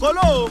Kolo,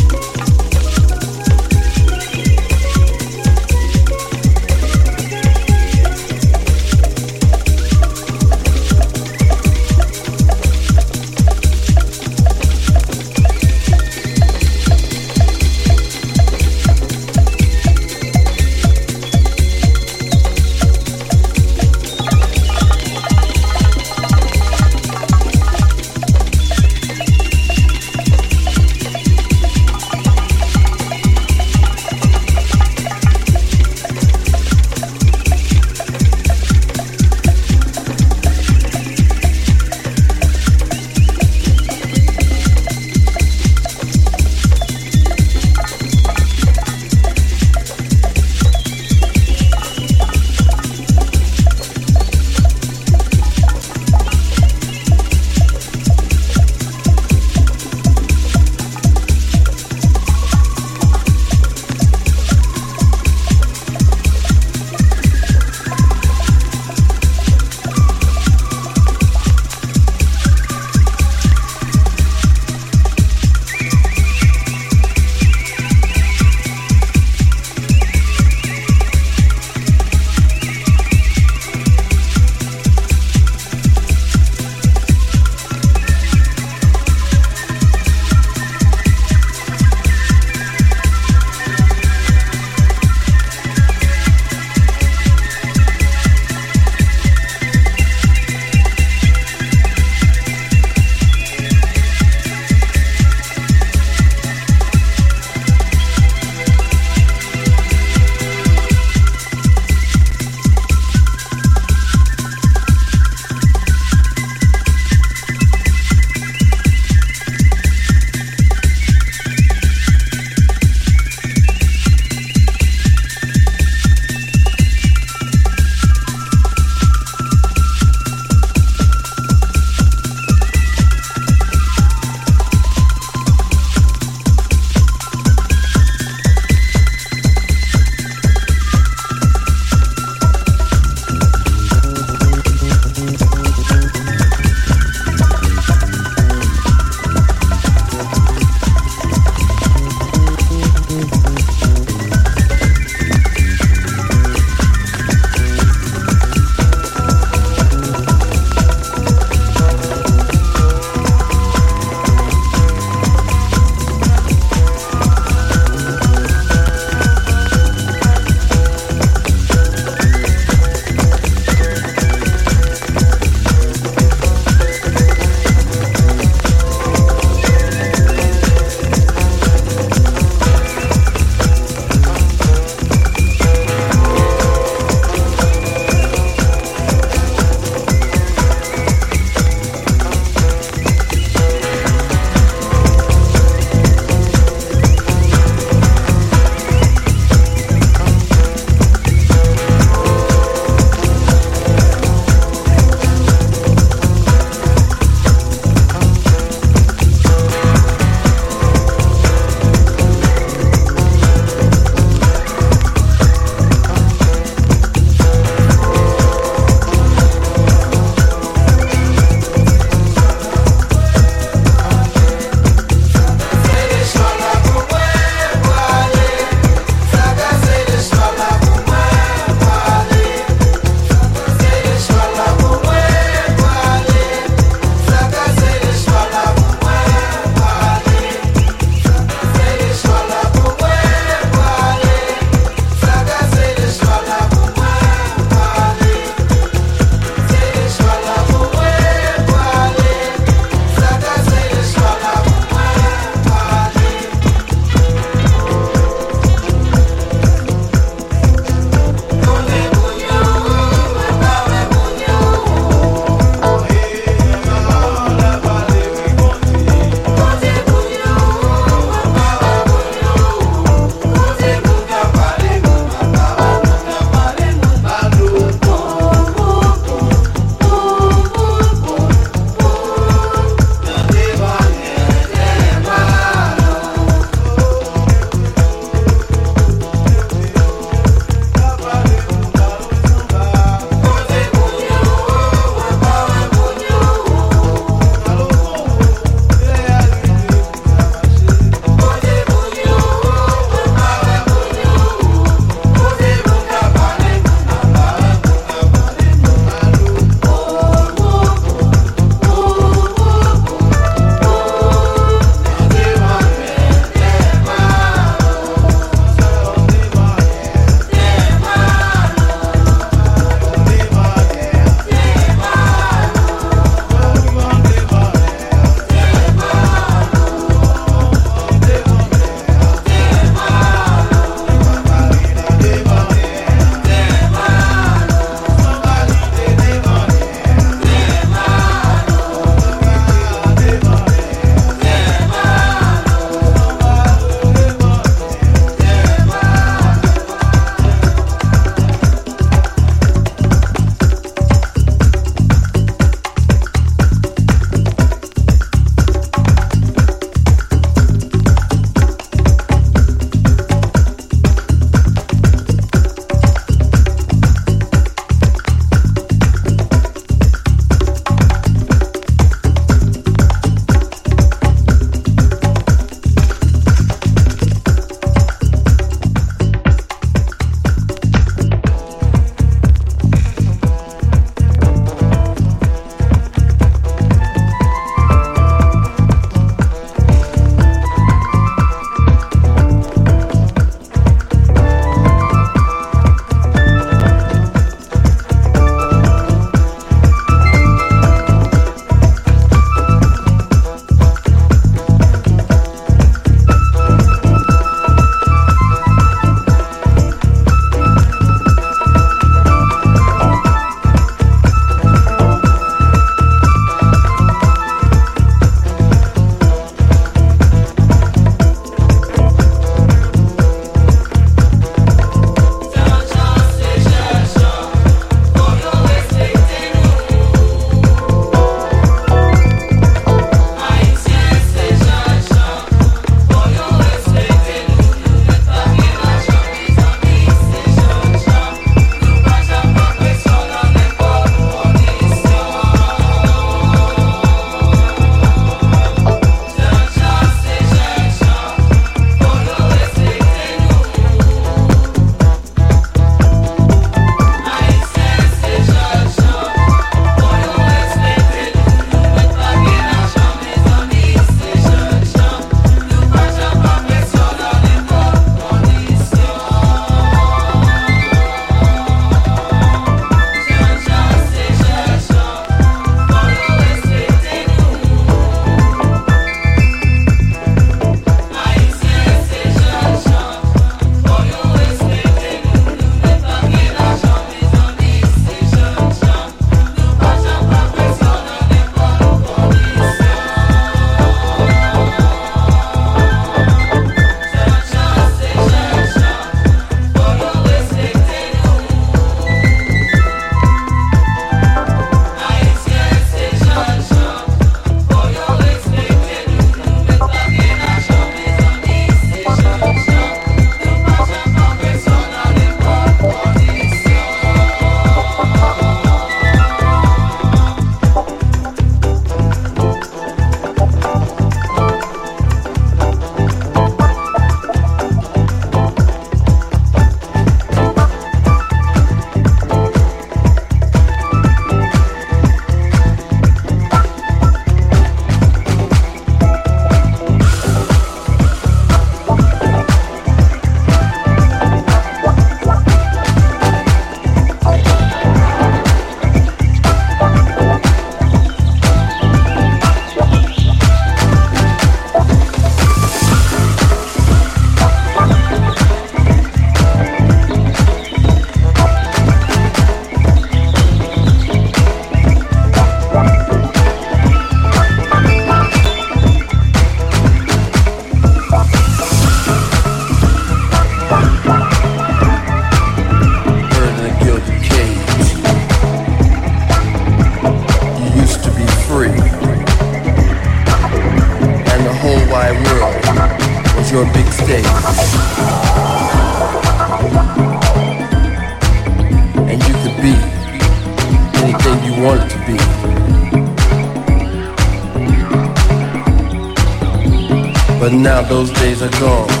those days are gone.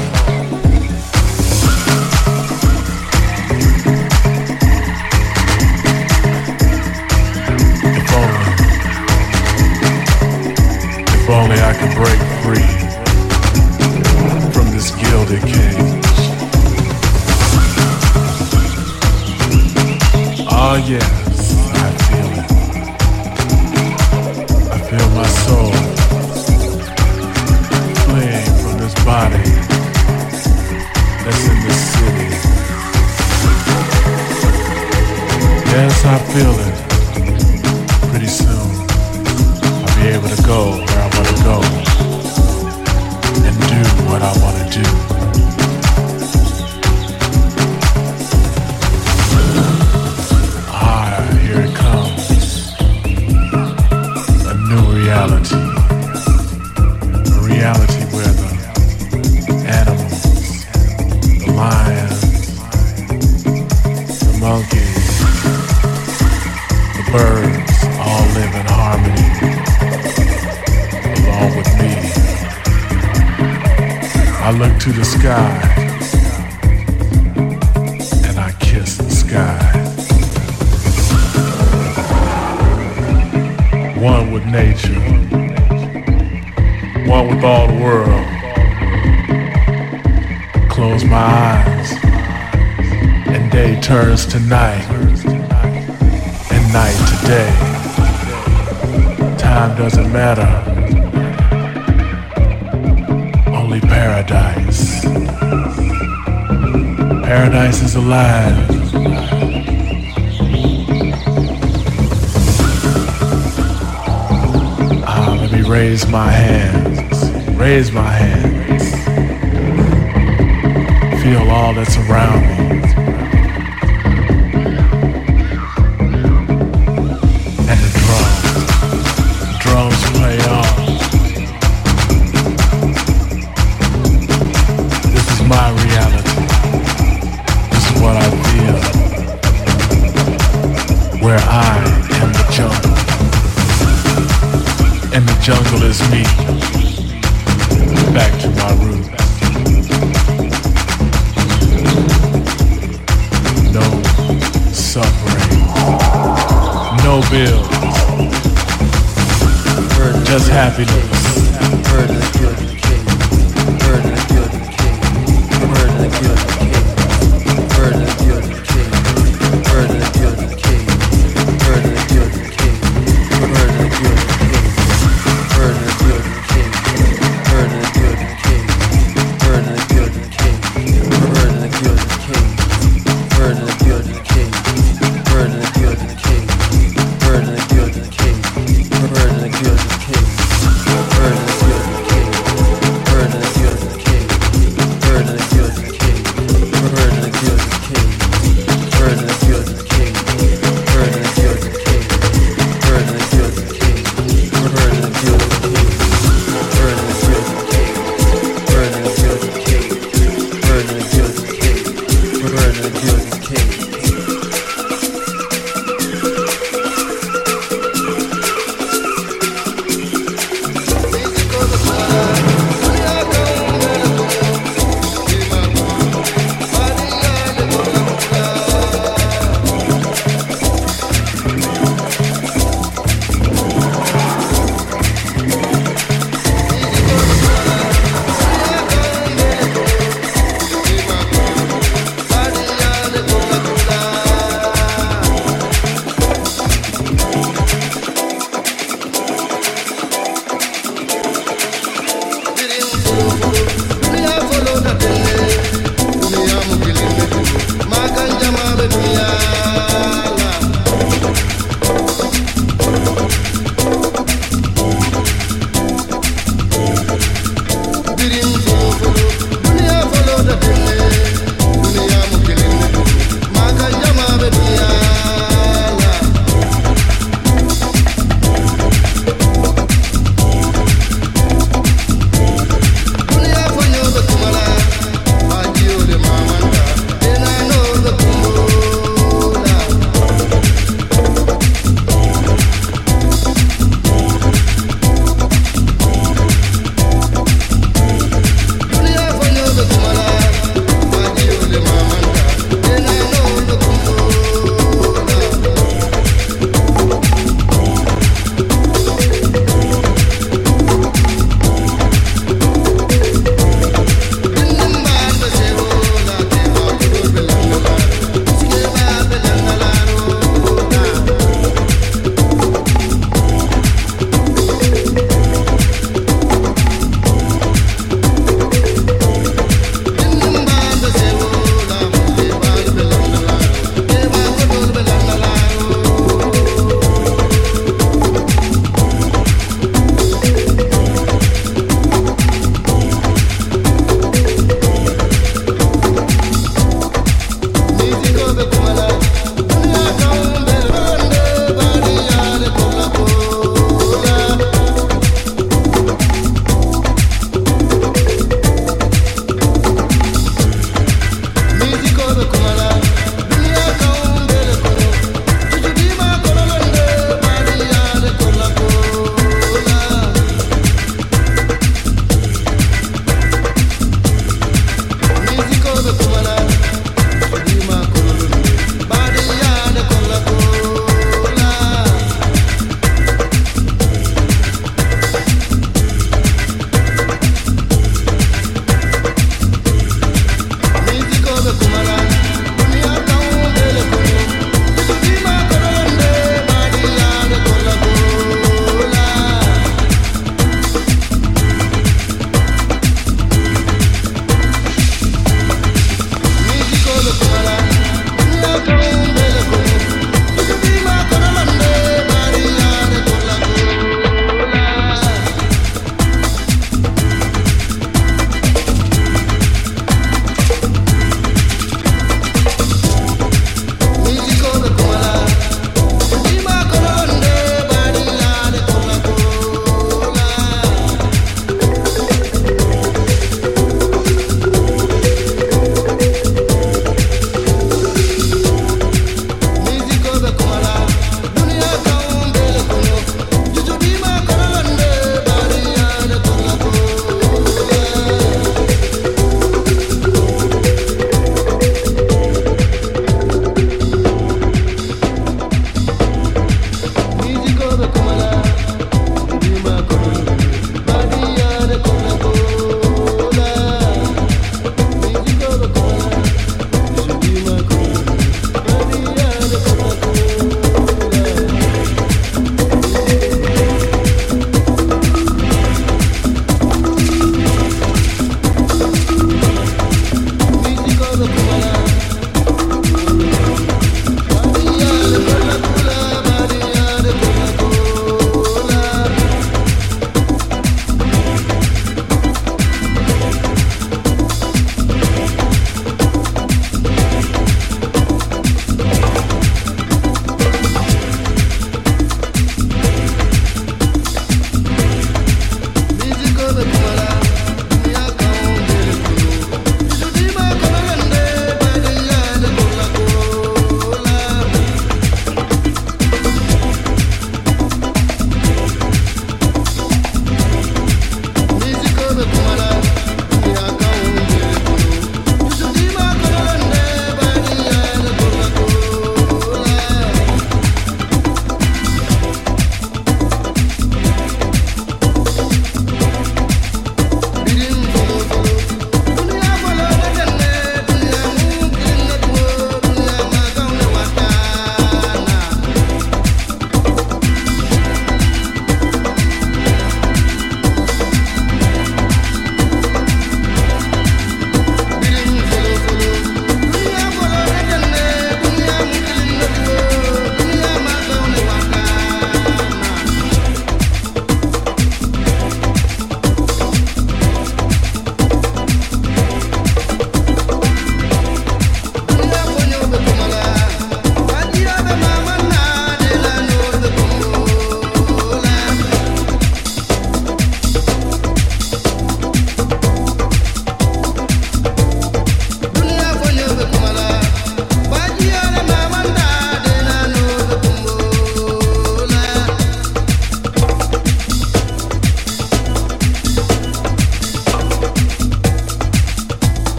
I look to the sky and I kiss the sky. One with nature, one with all the world. Close my eyes and day turns to night and night to day. Time doesn't matter. paradise. Paradise is alive. Ah, let me raise my hands, raise my hands. Feel all that's around me. jungle is me. Back to my room. No suffering. No bills. Just happiness.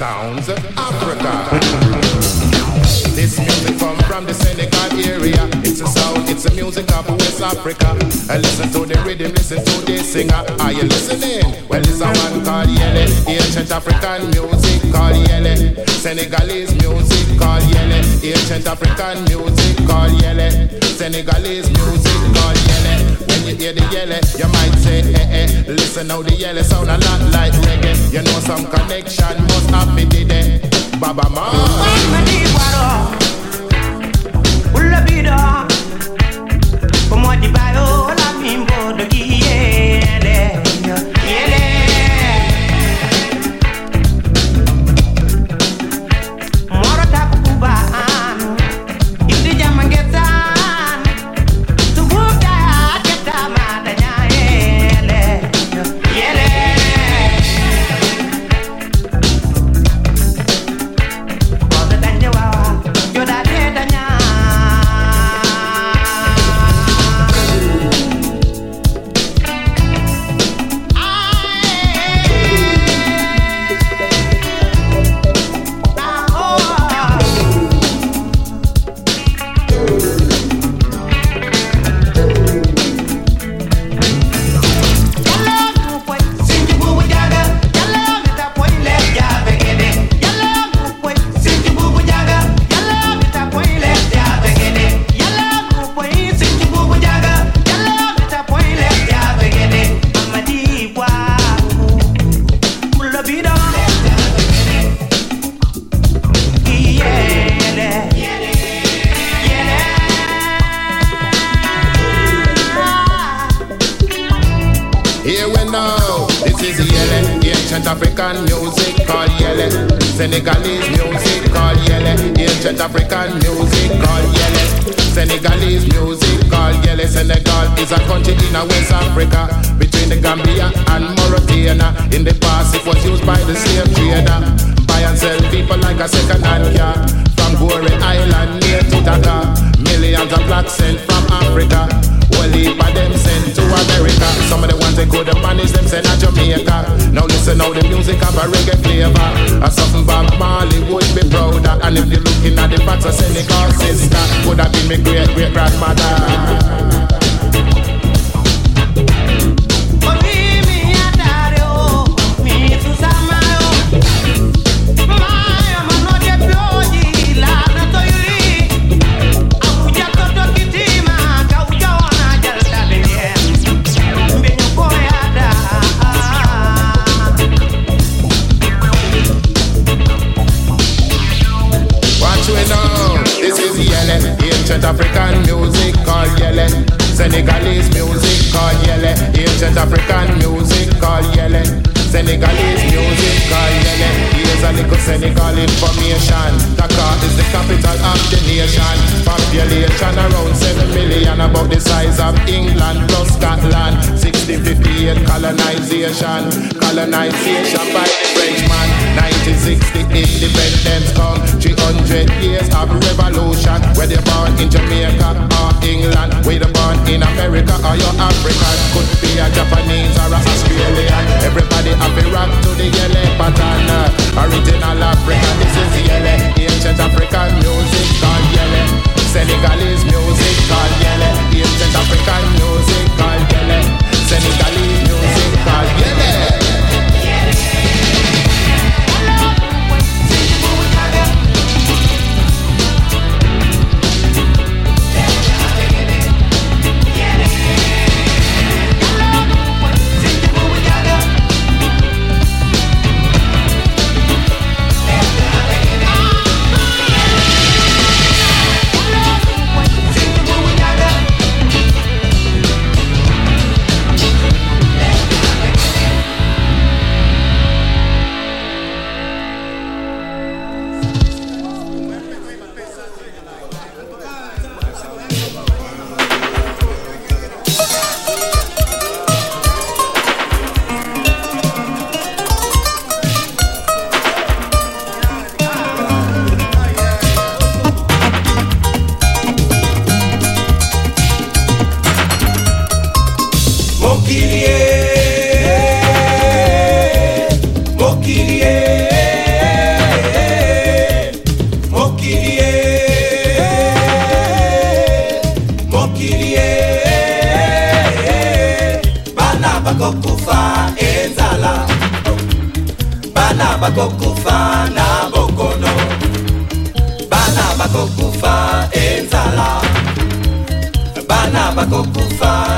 sounds of Africa. This music come from the Senegal area. It's a sound, it's a music of West Africa. I listen to the rhythm, listen to the singer. Are you listening? Well, it's a man called Yele. Ancient African music called Yele. Senegalese music called Yele. Ancient African music called Yele. Senegalese music called Yele you hear the yellow, eh? you might say, eh, hey! Listen how the yellow sound a lot like reggae. You know some connection must have been there. Baba Ma. mokili ye. Mokili ye. Mokili ye. Mokili ye. Bana bakokufa enzala bana bakokufa na bokono. Bana bakokufa enzala bana bakokufa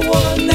one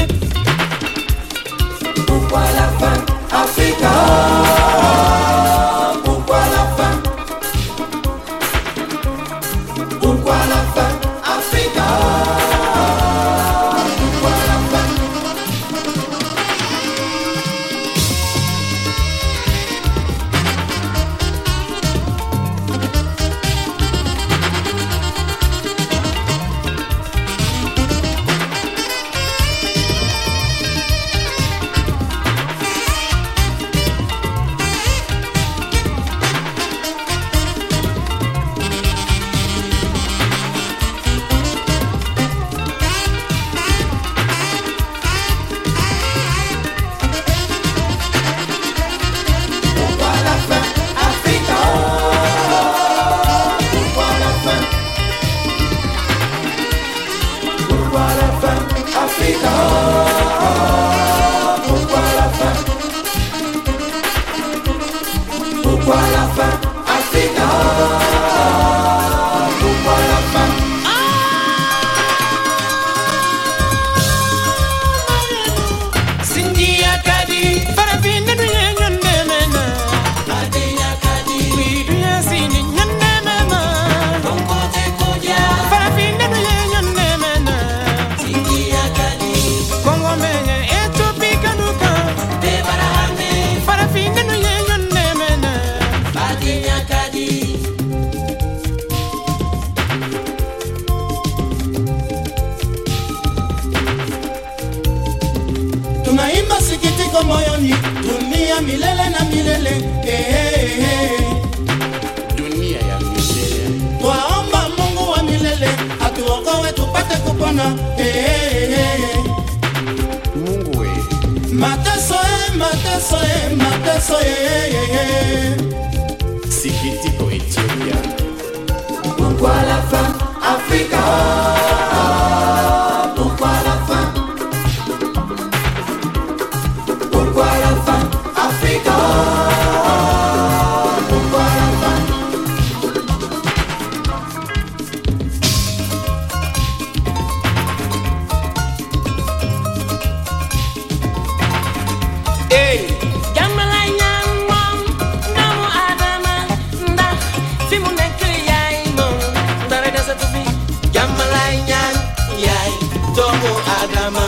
mama.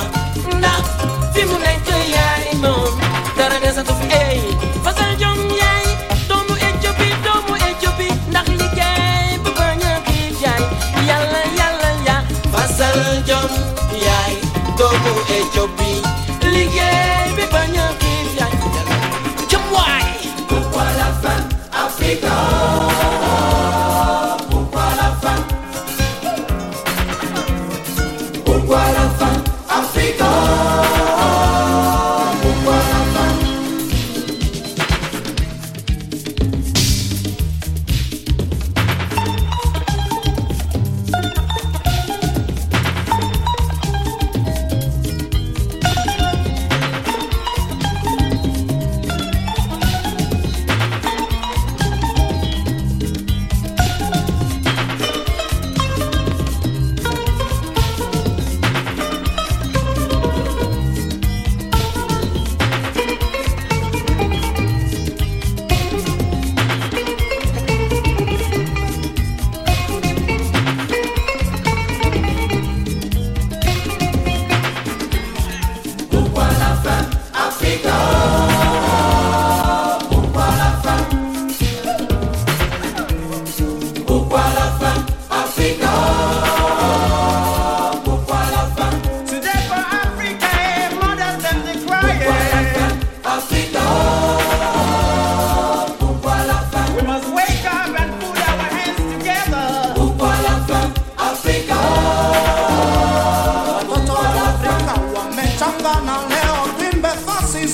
Nda fi mu nekk yaay moom dara desatul ey fasal jom yaay e jopi, doomu e jopi. liggéey bu bañ a xiif yaay yàlla yàlla ya. Fasal jom yaay e jopi.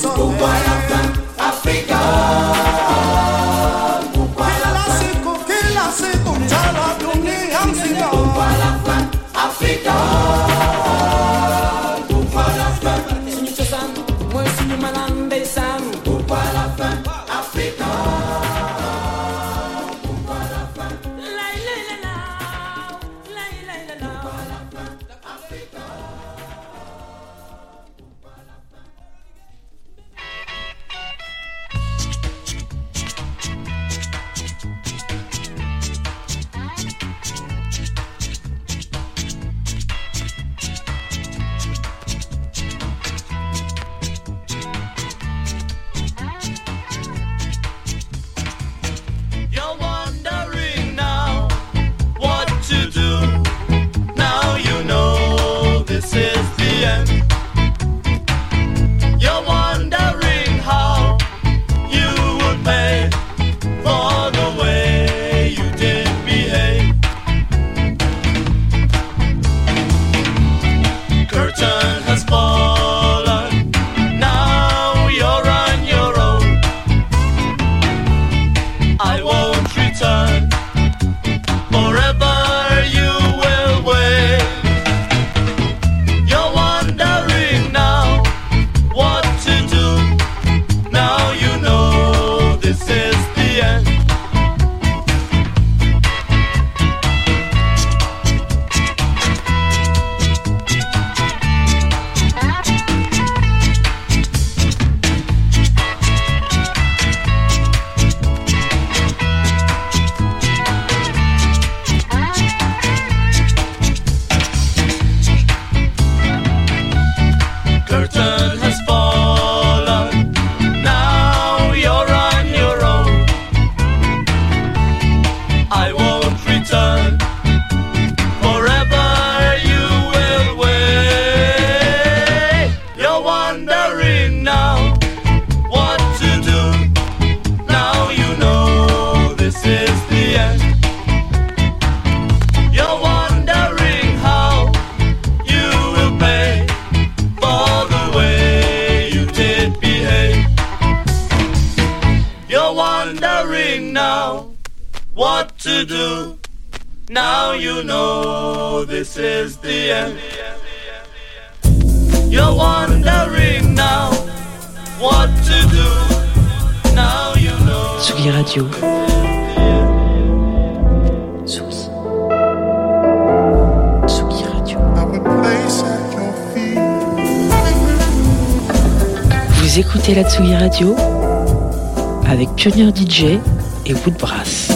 Go wild, Pionnier DJ et Woodbrass.